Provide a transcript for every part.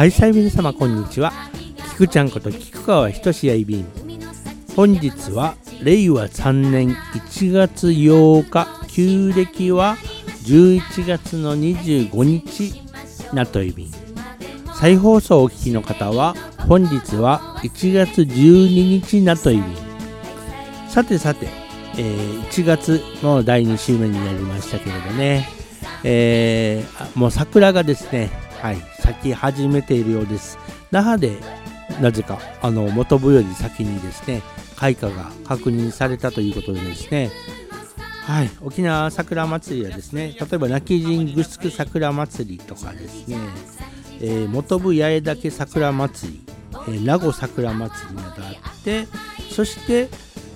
はいさい皆様こんにちは。菊ちゃんこと菊川ひとしやいびん。本日は令和3年1月8日旧暦は11月の25日なといびん。再放送をお聞きの方は本日は1月12日なといびん。さてさて、えー、1月の第2週目になりましたけれどね、えー、もう桜がですね、はい、咲き始めているようです。那覇でなぜかあの元部より先にですね開花が確認されたということでですねはい、沖縄桜祭りはですね例えば泣き人グスク桜祭りとかですね、えー、元部八重岳桜祭り、えー、名護桜祭りなどあってそして、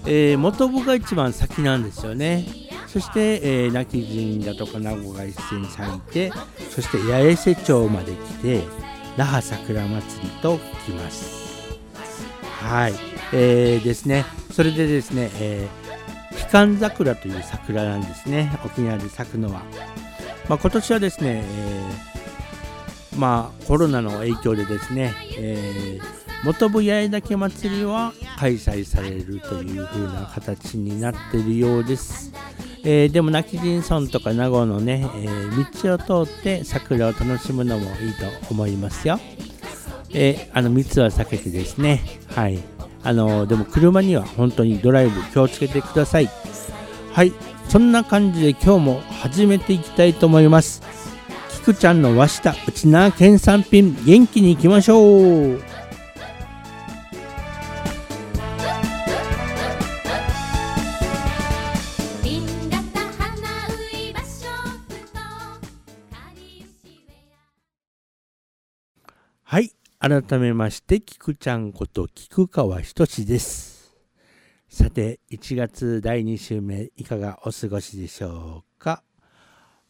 えー、元部が一番先なんですよねそして、えー、泣き人だとか名護が一斉に咲いてそして八重瀬町まで来て那覇桜祭りと来ます。はい、えー、ですね。それでですね、えーひかん桜という桜なんですね。沖縄で咲くのは、まあ、今年はですね、えー、まあコロナの影響でですね、えー、元部八重岳祭りは開催されるという風な形になっているようです、えー、でも泣き人村とか名護のね、えー、道を通って桜を楽しむのもいいと思いますよ、え、あの密は避けてですね。はい。あのでも車には本当にドライブ気をつけてください。はい。そんな感じで今日も始めていきたいと思います。きくちゃんの和下内縄県産品元気にいきましょう。改めまして、菊ちゃんこと菊川仁です。さて、1月第2週目、いかがお過ごしでしょうか？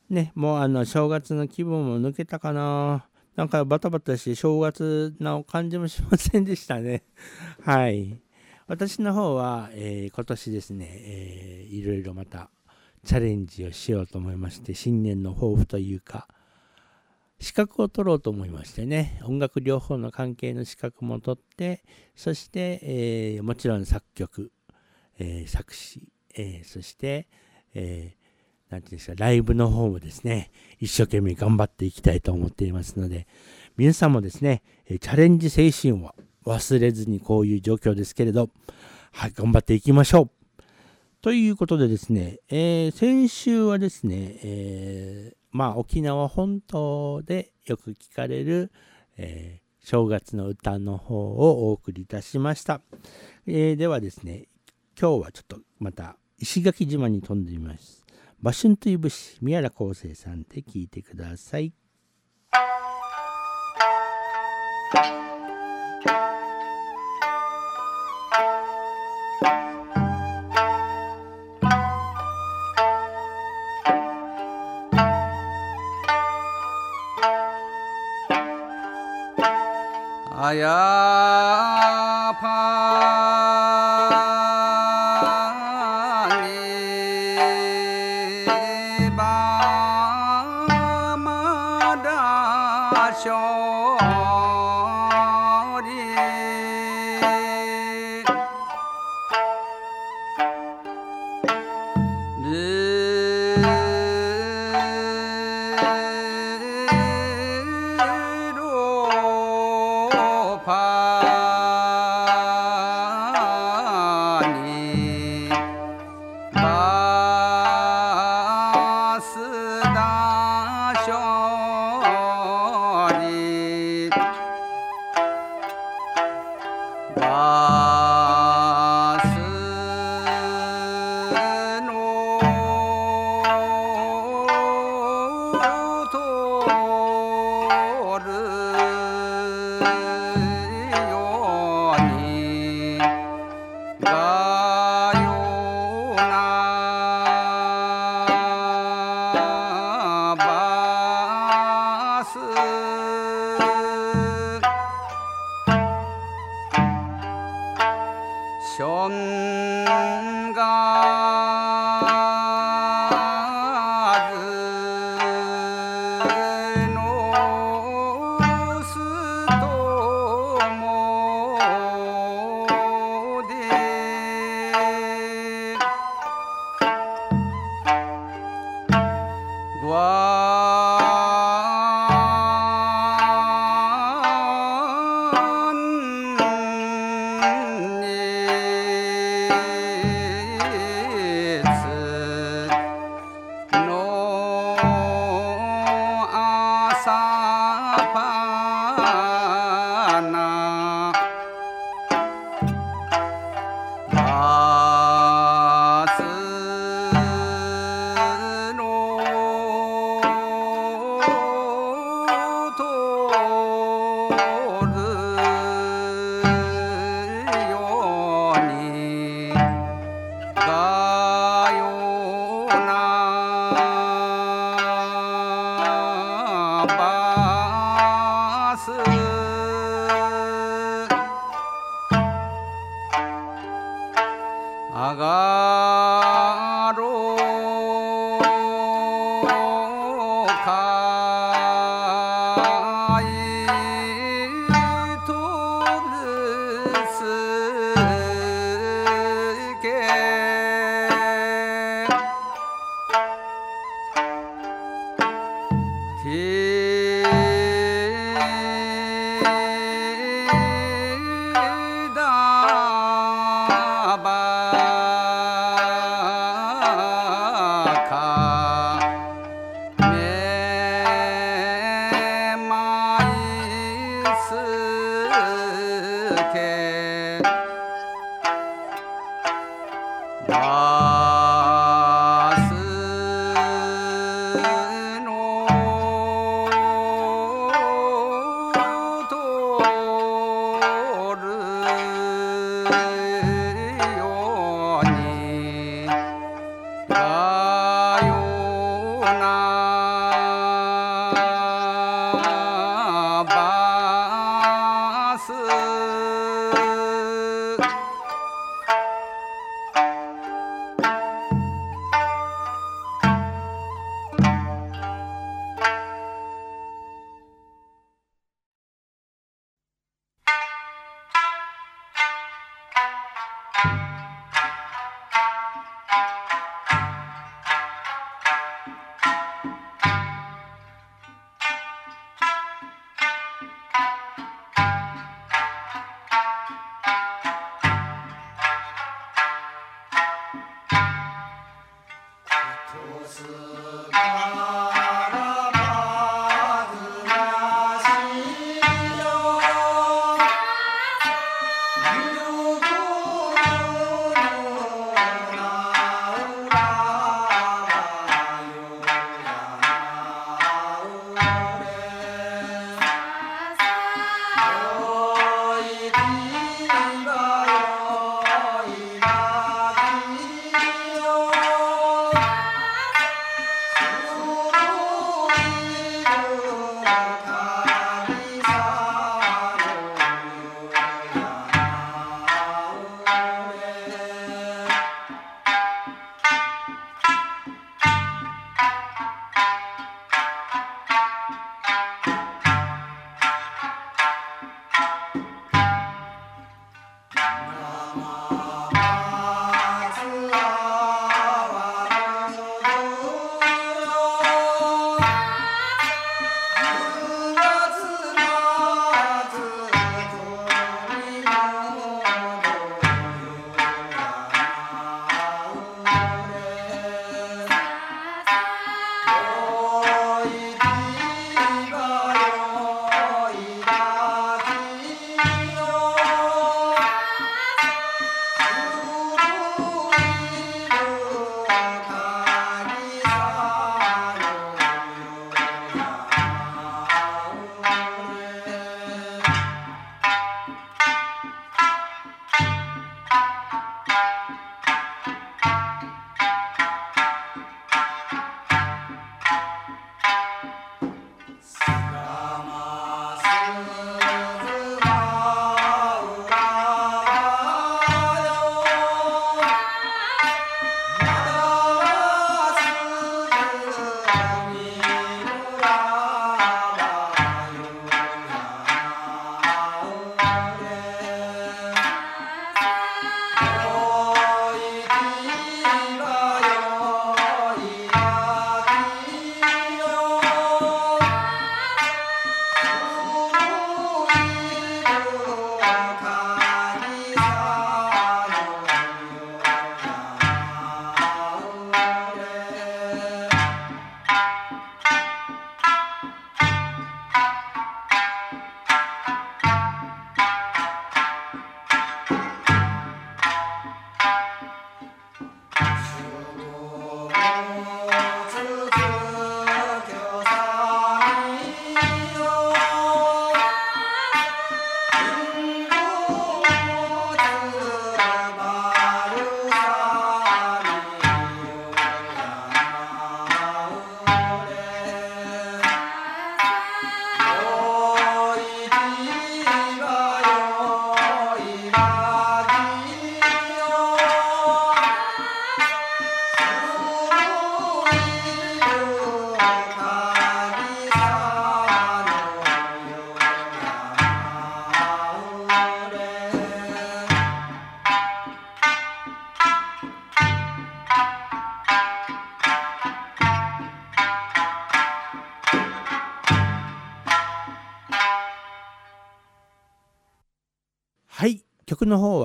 ね、もうあの、正月の気分も抜けたかな。なんかバタバタして正月の感じもしませんでしたね。はい。私の方は、えー、今年ですね、えー、いろいろまたチャレンジをしようと思いまして、新年の抱負というか、資格を取ろうと思いましてね音楽療法の関係の資格も取ってそして、えー、もちろん作曲、えー、作詞、えー、そして、えー、ていうんですかライブの方もですね一生懸命頑張っていきたいと思っていますので皆さんもですねチャレンジ精神を忘れずにこういう状況ですけれどはい頑張っていきましょう。ということでですね、えー、先週はですね、えーまあ、沖縄本島でよく聞かれる、えー、正月の歌の方をお送りいたしました。えー、ではですね、今日はちょっとまた石垣島に飛んでみます。バシュンという節、宮良康生さんで聞いてください。Maya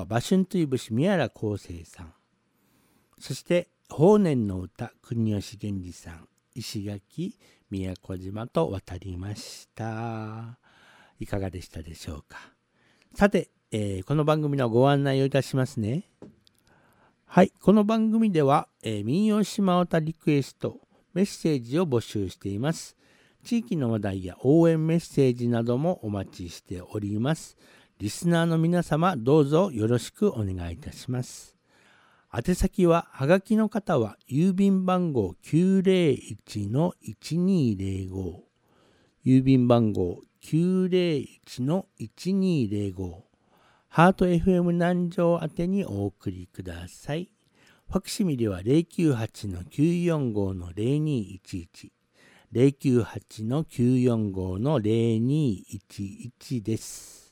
馬春という節宮原康生さん。そして「法然の歌国吉源氏さん。石垣宮古島と渡りました。いかがでしたでしょうか。さて、えー、この番組のご案内をいたしますね。はい、この番組では、えー、民謡島唄リクエスト、メッセージを募集しています。地域の話題や応援メッセージなどもお待ちしております。リスナーの皆様、どうぞよろしくお願いいたします。宛先は、はがきの方は、郵便番号901-1205。郵便番号901-1205。ハート FM 南城宛てにお送りください。ファクシミリは098-945-0211。098-945-0211です。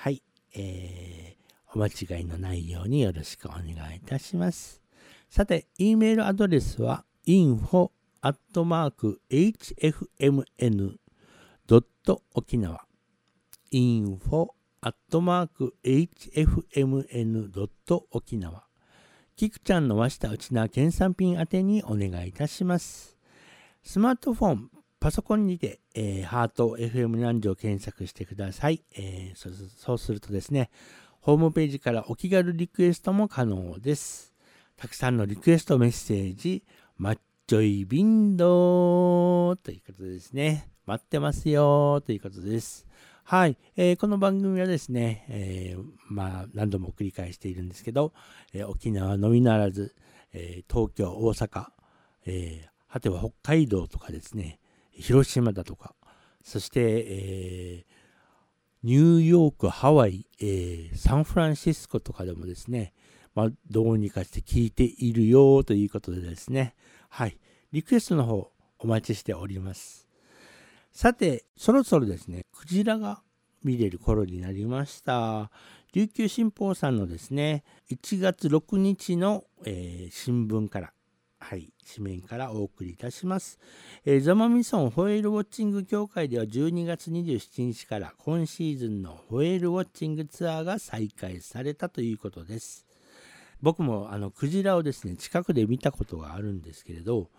はい。えー、お間違いのないようによろしくお願いいたします。さて、e メールアドレスは info.hfmn. 沖縄 info アットマーク hfmn. 沖縄。キクちゃんの和下内縄県産品宛てにお願いいたします。スマートフォン、パソコンにて、えー、ハート FM 南城検索してください、えーそ。そうするとですね、ホームページからお気軽リクエストも可能です。たくさんのリクエストメッセージ、マッチョイビンドーということですね。待ってますよということです。はい、えー、この番組はですね、えー、まあ何度も繰り返しているんですけど、えー、沖縄のみならず、え東京、大阪、え果ては北海道とかですね、広島だとか、そして、えニューヨーク、ハワイ、えサンフランシスコとかでもですね、まあ、どうにかして聞いているよということでですね、はい、リクエストの方お待ちしております。さて、そろそろですね、クジラが見れる頃になりました。琉球新報さんのですね、1月6日の、えー、新聞から、はい、紙面からお送りいたします。えー、ザマミソンホエールウォッチング協会では12月27日から今シーズンのホエールウォッチングツアーが再開されたということです。僕もあのクジラをですね、近くで見たことがあるんですけれど、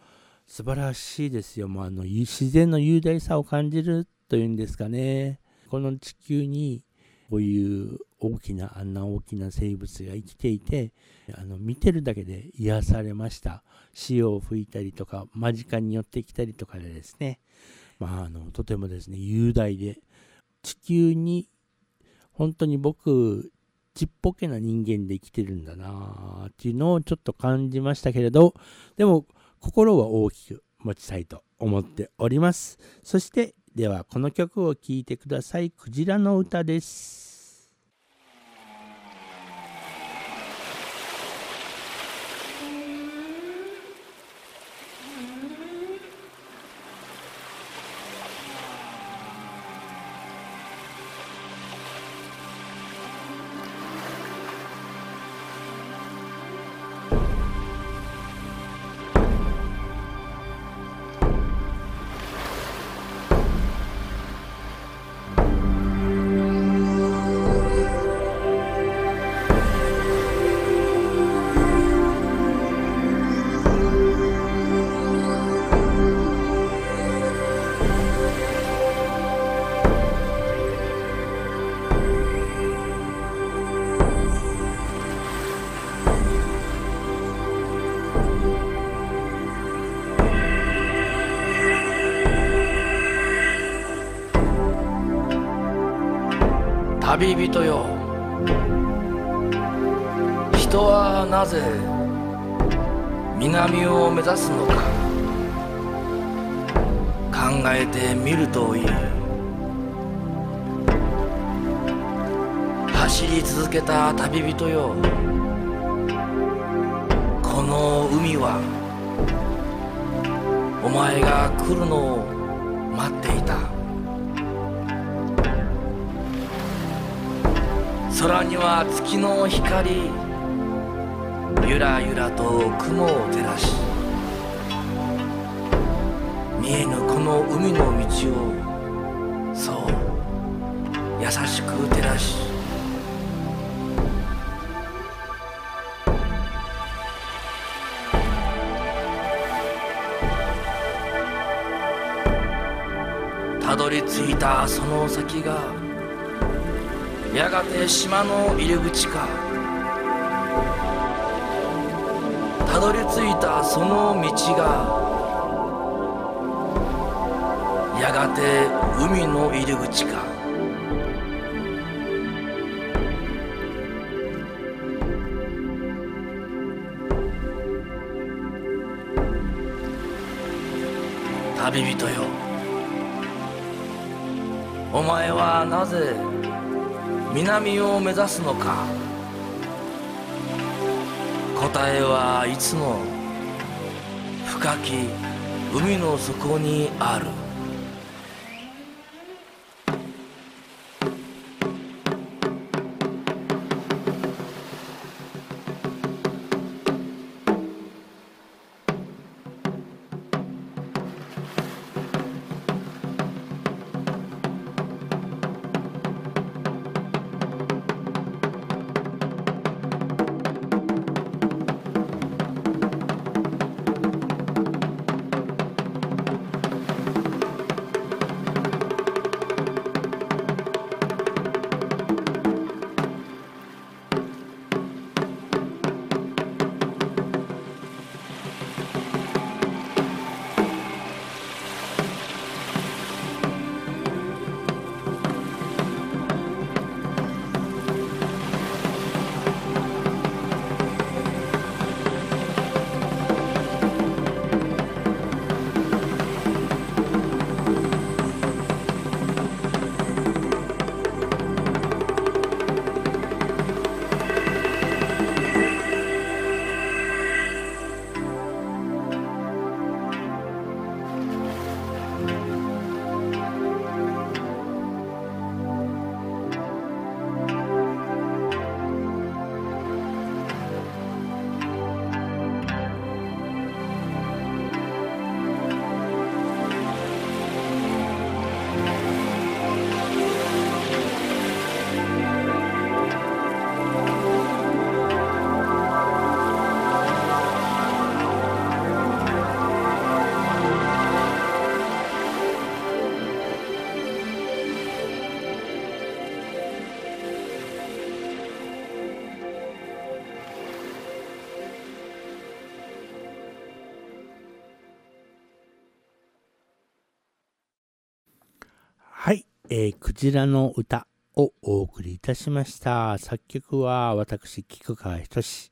素晴らしいですよ。もうあの自然の雄大さを感じるというんですかね。この地球にこういう大きなあんな大きな生物が生きていてあの見てるだけで癒されました潮を吹いたりとか間近に寄ってきたりとかでですね、まあ、あのとてもですね雄大で地球に本当に僕ちっぽけな人間で生きてるんだなっていうのをちょっと感じましたけれどでも心は大きく持ちたいと思っております。そしてではこの曲を聴いてください。クジラの歌です。旅人よ。人はなぜ南を目指すのか。考えてみるといい。走り続けた旅人よ。この海はお前が来るのを待っていた。空には月の光ゆらゆらと雲を照らし見えぬこの海の道をそう優しく照らし。たどり着いたその先がやがて島の入り口か。たどり着いたその道がやがて海の入り口か。旅人よ。お前はなぜ南を目指すのか？答えはいつも深き海の底にある。えー、クジラの歌をお送りいたしました。作曲は私、菊川仁志、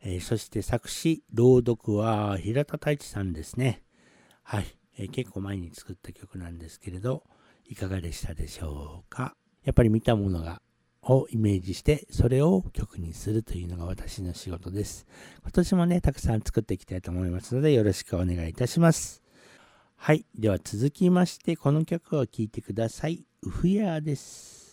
えーそして作詞、朗読は平田太一さんですね。はい、えー結構前に作った曲なんですけれど、いかがでしたでしょうか？やっぱり見たものがをイメージして、それを曲にするというのが私の仕事です。今年もね、たくさん作っていきたいと思いますので、よろしくお願いいたします。はい。では続きまして、この曲を聴いてください。ウフヤーです。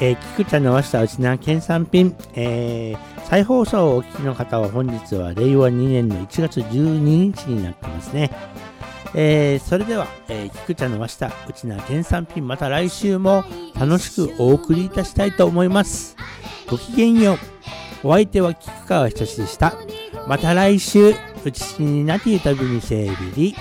えー、菊田の和下うちな県産品、えー、再放送をお聞きの方は本日は令和2年の1月12日になってますね。えー、それでは、えー、菊田の和下うちな県産品また来週も楽しくお送りいたしたいと思います。ごきげんよう。お相手は菊川ひとしでした。また来週、うちになき旅にせいびり。